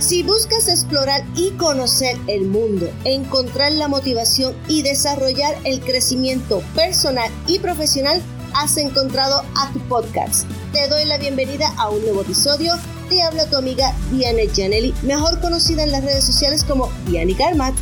Si buscas explorar y conocer el mundo, encontrar la motivación y desarrollar el crecimiento personal y profesional, has encontrado a tu podcast. Te doy la bienvenida a un nuevo episodio. Te habla tu amiga Diane Janelli, mejor conocida en las redes sociales como Diane Karmat.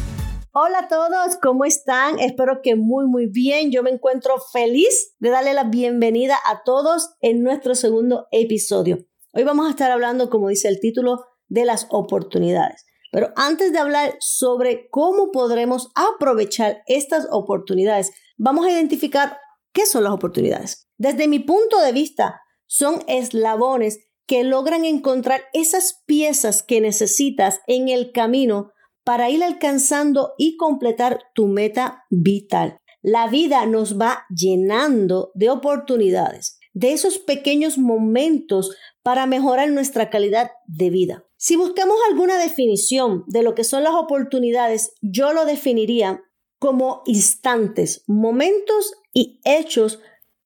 Hola a todos, ¿cómo están? Espero que muy muy bien. Yo me encuentro feliz de darle la bienvenida a todos en nuestro segundo episodio. Hoy vamos a estar hablando, como dice el título, de las oportunidades. Pero antes de hablar sobre cómo podremos aprovechar estas oportunidades, vamos a identificar qué son las oportunidades. Desde mi punto de vista, son eslabones que logran encontrar esas piezas que necesitas en el camino para ir alcanzando y completar tu meta vital. La vida nos va llenando de oportunidades, de esos pequeños momentos para mejorar nuestra calidad de vida. Si buscamos alguna definición de lo que son las oportunidades, yo lo definiría como instantes, momentos y hechos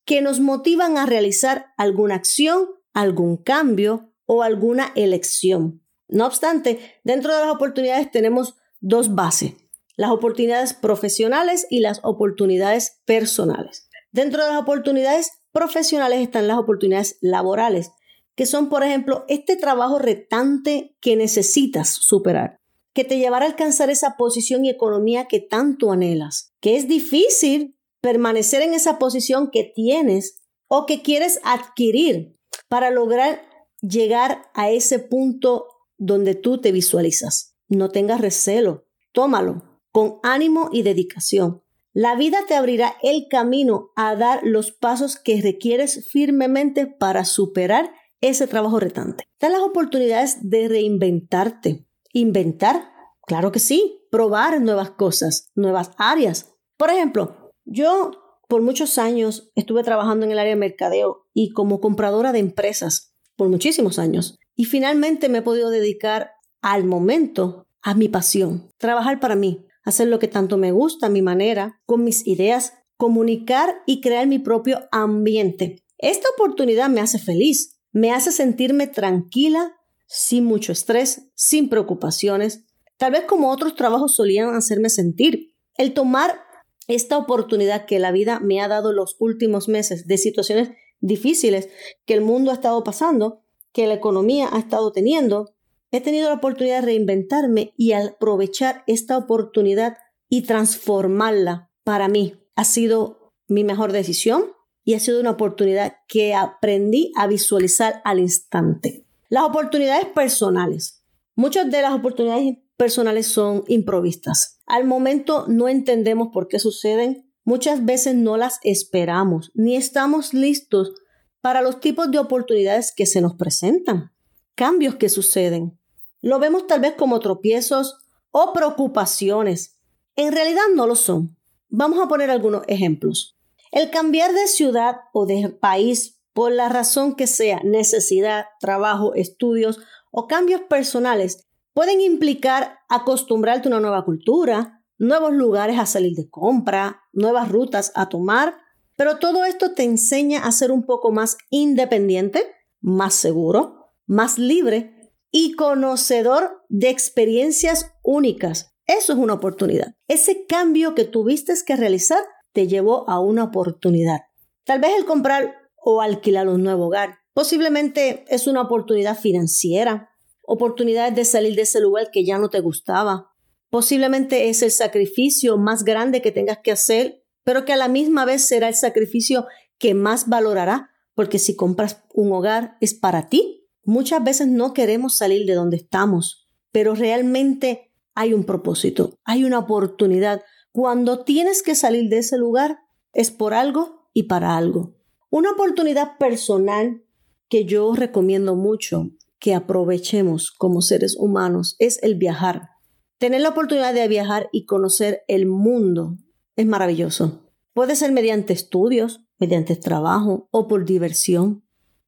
que nos motivan a realizar alguna acción, algún cambio o alguna elección. No obstante, dentro de las oportunidades tenemos dos bases, las oportunidades profesionales y las oportunidades personales. Dentro de las oportunidades profesionales están las oportunidades laborales, que son, por ejemplo, este trabajo retante que necesitas superar, que te llevará a alcanzar esa posición y economía que tanto anhelas, que es difícil permanecer en esa posición que tienes o que quieres adquirir para lograr llegar a ese punto donde tú te visualizas. No tengas recelo, tómalo con ánimo y dedicación. La vida te abrirá el camino a dar los pasos que requieres firmemente para superar ese trabajo retante. Están las oportunidades de reinventarte. Inventar, claro que sí. Probar nuevas cosas, nuevas áreas. Por ejemplo, yo por muchos años estuve trabajando en el área de mercadeo y como compradora de empresas por muchísimos años. Y finalmente me he podido dedicar al momento a mi pasión, trabajar para mí, hacer lo que tanto me gusta, a mi manera, con mis ideas, comunicar y crear mi propio ambiente. Esta oportunidad me hace feliz me hace sentirme tranquila, sin mucho estrés, sin preocupaciones, tal vez como otros trabajos solían hacerme sentir. El tomar esta oportunidad que la vida me ha dado los últimos meses de situaciones difíciles que el mundo ha estado pasando, que la economía ha estado teniendo, he tenido la oportunidad de reinventarme y aprovechar esta oportunidad y transformarla para mí. Ha sido mi mejor decisión, y ha sido una oportunidad que aprendí a visualizar al instante. Las oportunidades personales. Muchas de las oportunidades personales son improvistas. Al momento no entendemos por qué suceden. Muchas veces no las esperamos ni estamos listos para los tipos de oportunidades que se nos presentan. Cambios que suceden. Lo vemos tal vez como tropiezos o preocupaciones. En realidad no lo son. Vamos a poner algunos ejemplos. El cambiar de ciudad o de país por la razón que sea, necesidad, trabajo, estudios o cambios personales, pueden implicar acostumbrarte a una nueva cultura, nuevos lugares a salir de compra, nuevas rutas a tomar, pero todo esto te enseña a ser un poco más independiente, más seguro, más libre y conocedor de experiencias únicas. Eso es una oportunidad. Ese cambio que tuviste que realizar te llevó a una oportunidad. Tal vez el comprar o alquilar un nuevo hogar. Posiblemente es una oportunidad financiera, oportunidad de salir de ese lugar que ya no te gustaba. Posiblemente es el sacrificio más grande que tengas que hacer, pero que a la misma vez será el sacrificio que más valorará, porque si compras un hogar es para ti. Muchas veces no queremos salir de donde estamos, pero realmente hay un propósito, hay una oportunidad, cuando tienes que salir de ese lugar es por algo y para algo. Una oportunidad personal que yo recomiendo mucho que aprovechemos como seres humanos es el viajar. Tener la oportunidad de viajar y conocer el mundo es maravilloso. Puede ser mediante estudios, mediante trabajo o por diversión,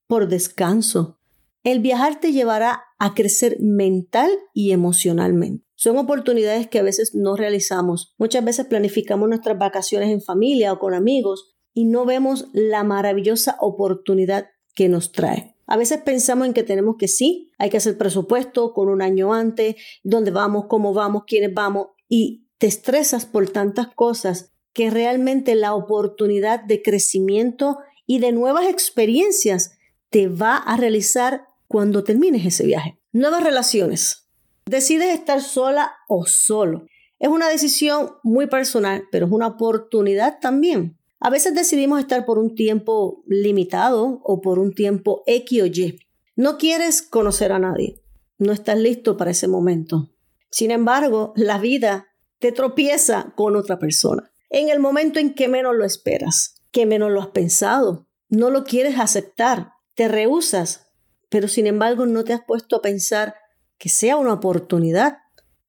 por descanso. El viajar te llevará a crecer mental y emocionalmente. Son oportunidades que a veces no realizamos. Muchas veces planificamos nuestras vacaciones en familia o con amigos y no vemos la maravillosa oportunidad que nos trae. A veces pensamos en que tenemos que sí, hay que hacer presupuesto con un año antes, dónde vamos, cómo vamos, quiénes vamos, y te estresas por tantas cosas que realmente la oportunidad de crecimiento y de nuevas experiencias te va a realizar cuando termines ese viaje. Nuevas relaciones. Decides estar sola o solo. Es una decisión muy personal, pero es una oportunidad también. A veces decidimos estar por un tiempo limitado o por un tiempo X o Y. No quieres conocer a nadie. No estás listo para ese momento. Sin embargo, la vida te tropieza con otra persona. En el momento en que menos lo esperas, que menos lo has pensado, no lo quieres aceptar, te rehusas, pero sin embargo no te has puesto a pensar que sea una oportunidad,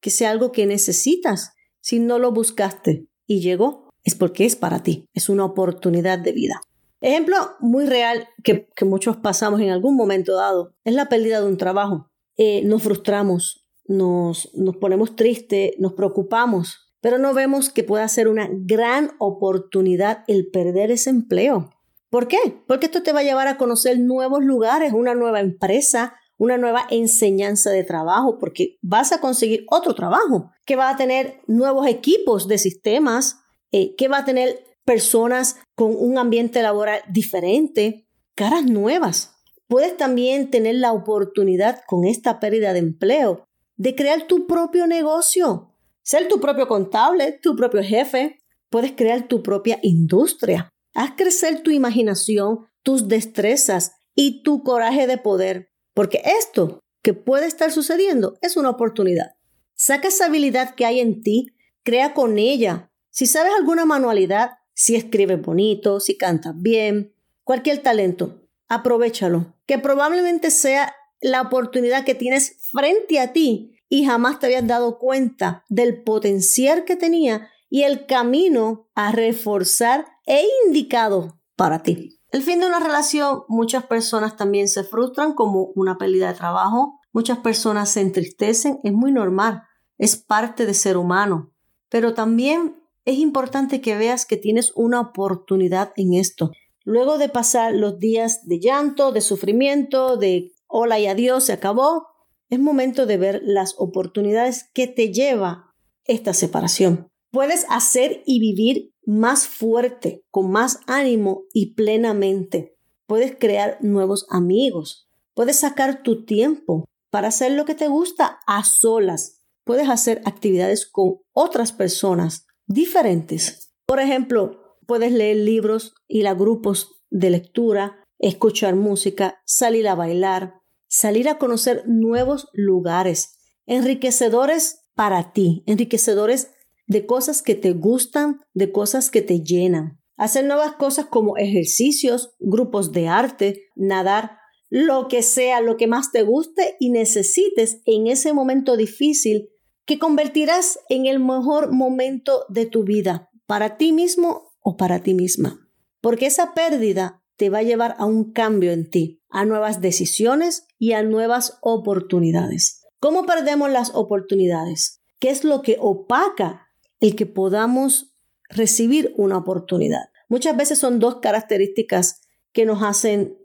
que sea algo que necesitas. Si no lo buscaste y llegó, es porque es para ti, es una oportunidad de vida. Ejemplo muy real que, muchos pasamos en algún momento dado es la pérdida de un trabajo. Eh, nos frustramos, nos, nos ponemos tristes, nos preocupamos, pero no vemos que pueda ser una gran oportunidad el perder ese empleo. ¿Por qué? Porque esto te va a llevar a conocer nuevos lugares, una nueva empresa, una nueva enseñanza de trabajo, porque vas a conseguir otro trabajo, que va a tener nuevos equipos de sistemas, eh, que va a tener personas con un ambiente laboral diferente, caras nuevas. Puedes también tener la oportunidad con esta pérdida de empleo de crear tu propio negocio, ser tu propio contable, tu propio jefe. Puedes crear tu propia industria. Haz crecer tu imaginación, tus destrezas y tu coraje de poder, porque esto que puede estar sucediendo es una oportunidad. Saca esa habilidad que hay en ti, crea con ella si sabes alguna manualidad, si escribes bonito, si cantas bien, cualquier talento, aprovechalo, que probablemente sea la oportunidad que tienes frente a ti y jamás te habías dado cuenta del potencial que tenía y el camino a reforzar e indicado para ti. El fin de una relación, muchas personas también se frustran como una pérdida de trabajo, muchas personas se entristecen, es muy normal, es parte de ser humano, pero también es importante que veas que tienes una oportunidad en esto. Luego de pasar los días de llanto, de sufrimiento, de hola y adiós, se acabó, es momento de ver las oportunidades que te lleva esta separación. Puedes hacer y vivir más fuerte, con más ánimo y plenamente. Puedes crear nuevos amigos. Puedes sacar tu tiempo para hacer lo que te gusta a solas. Puedes hacer actividades con otras personas diferentes. Por ejemplo, puedes leer libros, ir a grupos de lectura, escuchar música, salir a bailar, salir a conocer nuevos lugares, enriquecedores para ti, enriquecedores de cosas que te gustan, de cosas que te llenan. Hacer nuevas cosas como ejercicios, grupos de arte, nadar, lo que sea, lo que más te guste y necesites en ese momento difícil que convertirás en el mejor momento de tu vida, para ti mismo o para ti misma. Porque esa pérdida te va a llevar a un cambio en ti, a nuevas decisiones y a nuevas oportunidades. ¿Cómo perdemos las oportunidades? ¿Qué es lo que opaca el que podamos recibir una oportunidad? Muchas veces son dos características que nos hacen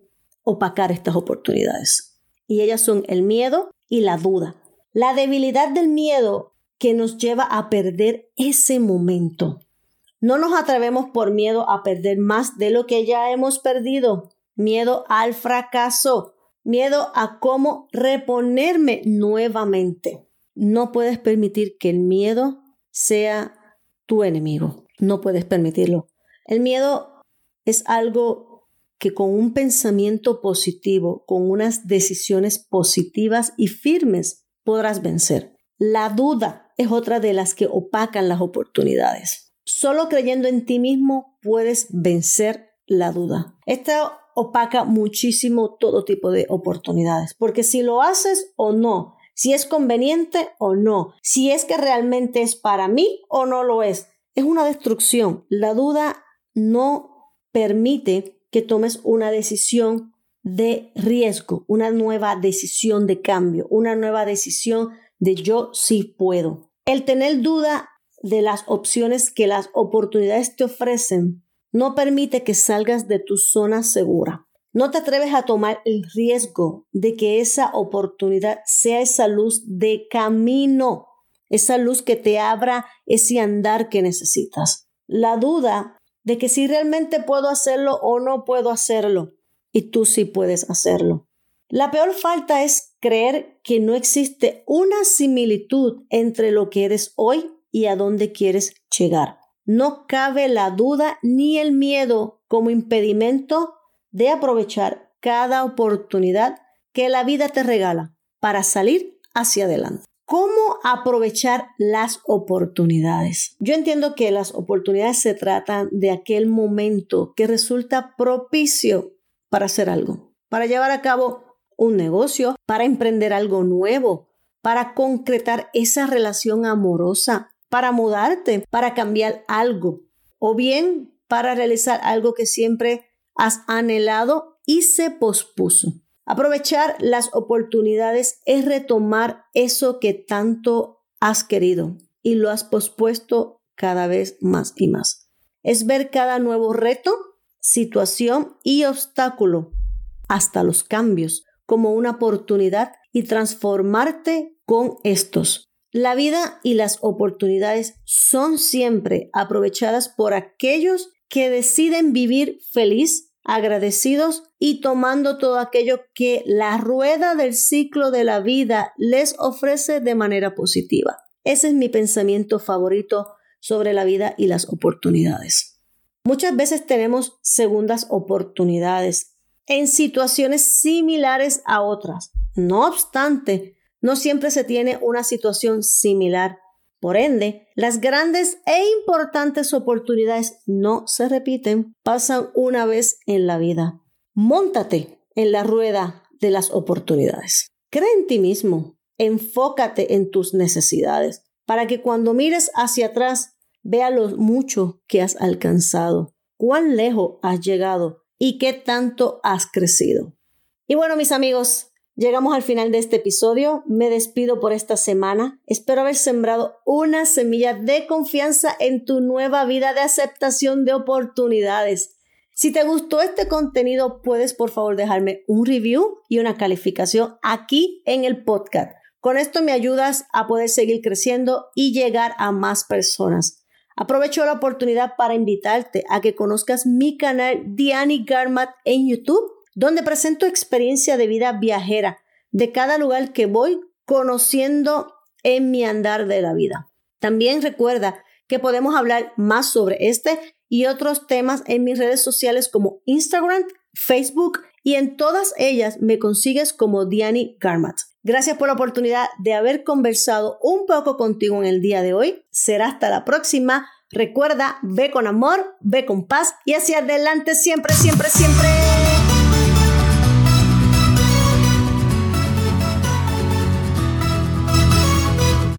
opacar estas oportunidades. Y ellas son el miedo y la duda. La debilidad del miedo que nos lleva a perder ese momento. No nos atrevemos por miedo a perder más de lo que ya hemos perdido. Miedo al fracaso. Miedo a cómo reponerme nuevamente. No puedes permitir que el miedo sea tu enemigo. No puedes permitirlo. El miedo es algo que con un pensamiento positivo, con unas decisiones positivas y firmes, podrás vencer. La duda es otra de las que opacan las oportunidades. Solo creyendo en ti mismo puedes vencer la duda. Esto opaca muchísimo todo tipo de oportunidades, porque si lo haces o no, si es conveniente o no, si es que realmente es para mí o no lo es, es una destrucción. La duda no permite que tomes una decisión de riesgo, una nueva decisión de cambio, una nueva decisión de yo sí puedo. El tener duda de las opciones que las oportunidades te ofrecen no permite que salgas de tu zona segura. No te atreves a tomar el riesgo de que esa oportunidad sea esa luz de camino, esa luz que te abra ese andar que necesitas. La duda de que si realmente puedo hacerlo o no puedo hacerlo, y tú sí puedes hacerlo. La peor falta es creer que no existe una similitud entre lo que eres hoy y a dónde quieres llegar. No cabe la duda ni el miedo como impedimento de aprovechar cada oportunidad que la vida te regala para salir hacia adelante. ¿Cómo aprovechar las oportunidades? Yo entiendo que las oportunidades se tratan de aquel momento que resulta propicio para hacer algo, para llevar a cabo un negocio, para emprender algo nuevo, para concretar esa relación amorosa, para mudarte, para cambiar algo, o bien para realizar algo que siempre has anhelado y se pospuso. Aprovechar las oportunidades es retomar eso que tanto has querido y lo has pospuesto cada vez más y más. Es ver cada nuevo reto, situación y obstáculo, hasta los cambios, como una oportunidad y transformarte con estos. La vida y las oportunidades son siempre aprovechadas por aquellos que deciden vivir feliz, agradecidos y tomando todo aquello que la rueda del ciclo de la vida les ofrece de manera positiva. Ese es mi pensamiento favorito sobre la vida y las oportunidades. Muchas veces tenemos segundas oportunidades en situaciones similares a otras. No obstante, no siempre se tiene una situación similar. Por ende, las grandes e importantes oportunidades no se repiten, pasan una vez en la vida. Móntate en la rueda de las oportunidades. Cree en ti mismo, enfócate en tus necesidades, para que cuando mires hacia atrás vea lo mucho que has alcanzado, cuán lejos has llegado y qué tanto has crecido. Y bueno, mis amigos, llegamos al final de este episodio. Me despido por esta semana. Espero haber sembrado una semilla de confianza en tu nueva vida de aceptación de oportunidades. Si te gustó este contenido, puedes por favor dejarme un review y una calificación aquí en el podcast. Con esto me ayudas a poder seguir creciendo y llegar a más personas. Aprovecho la oportunidad para invitarte a que conozcas mi canal Diani Garmat en YouTube, donde presento experiencia de vida viajera de cada lugar que voy conociendo en mi andar de la vida. También recuerda que podemos hablar más sobre este y otros temas en mis redes sociales como Instagram, Facebook y en todas ellas me consigues como Diani Garmat. Gracias por la oportunidad de haber conversado un poco contigo en el día de hoy. Será hasta la próxima. Recuerda, ve con amor, ve con paz y hacia adelante siempre, siempre, siempre.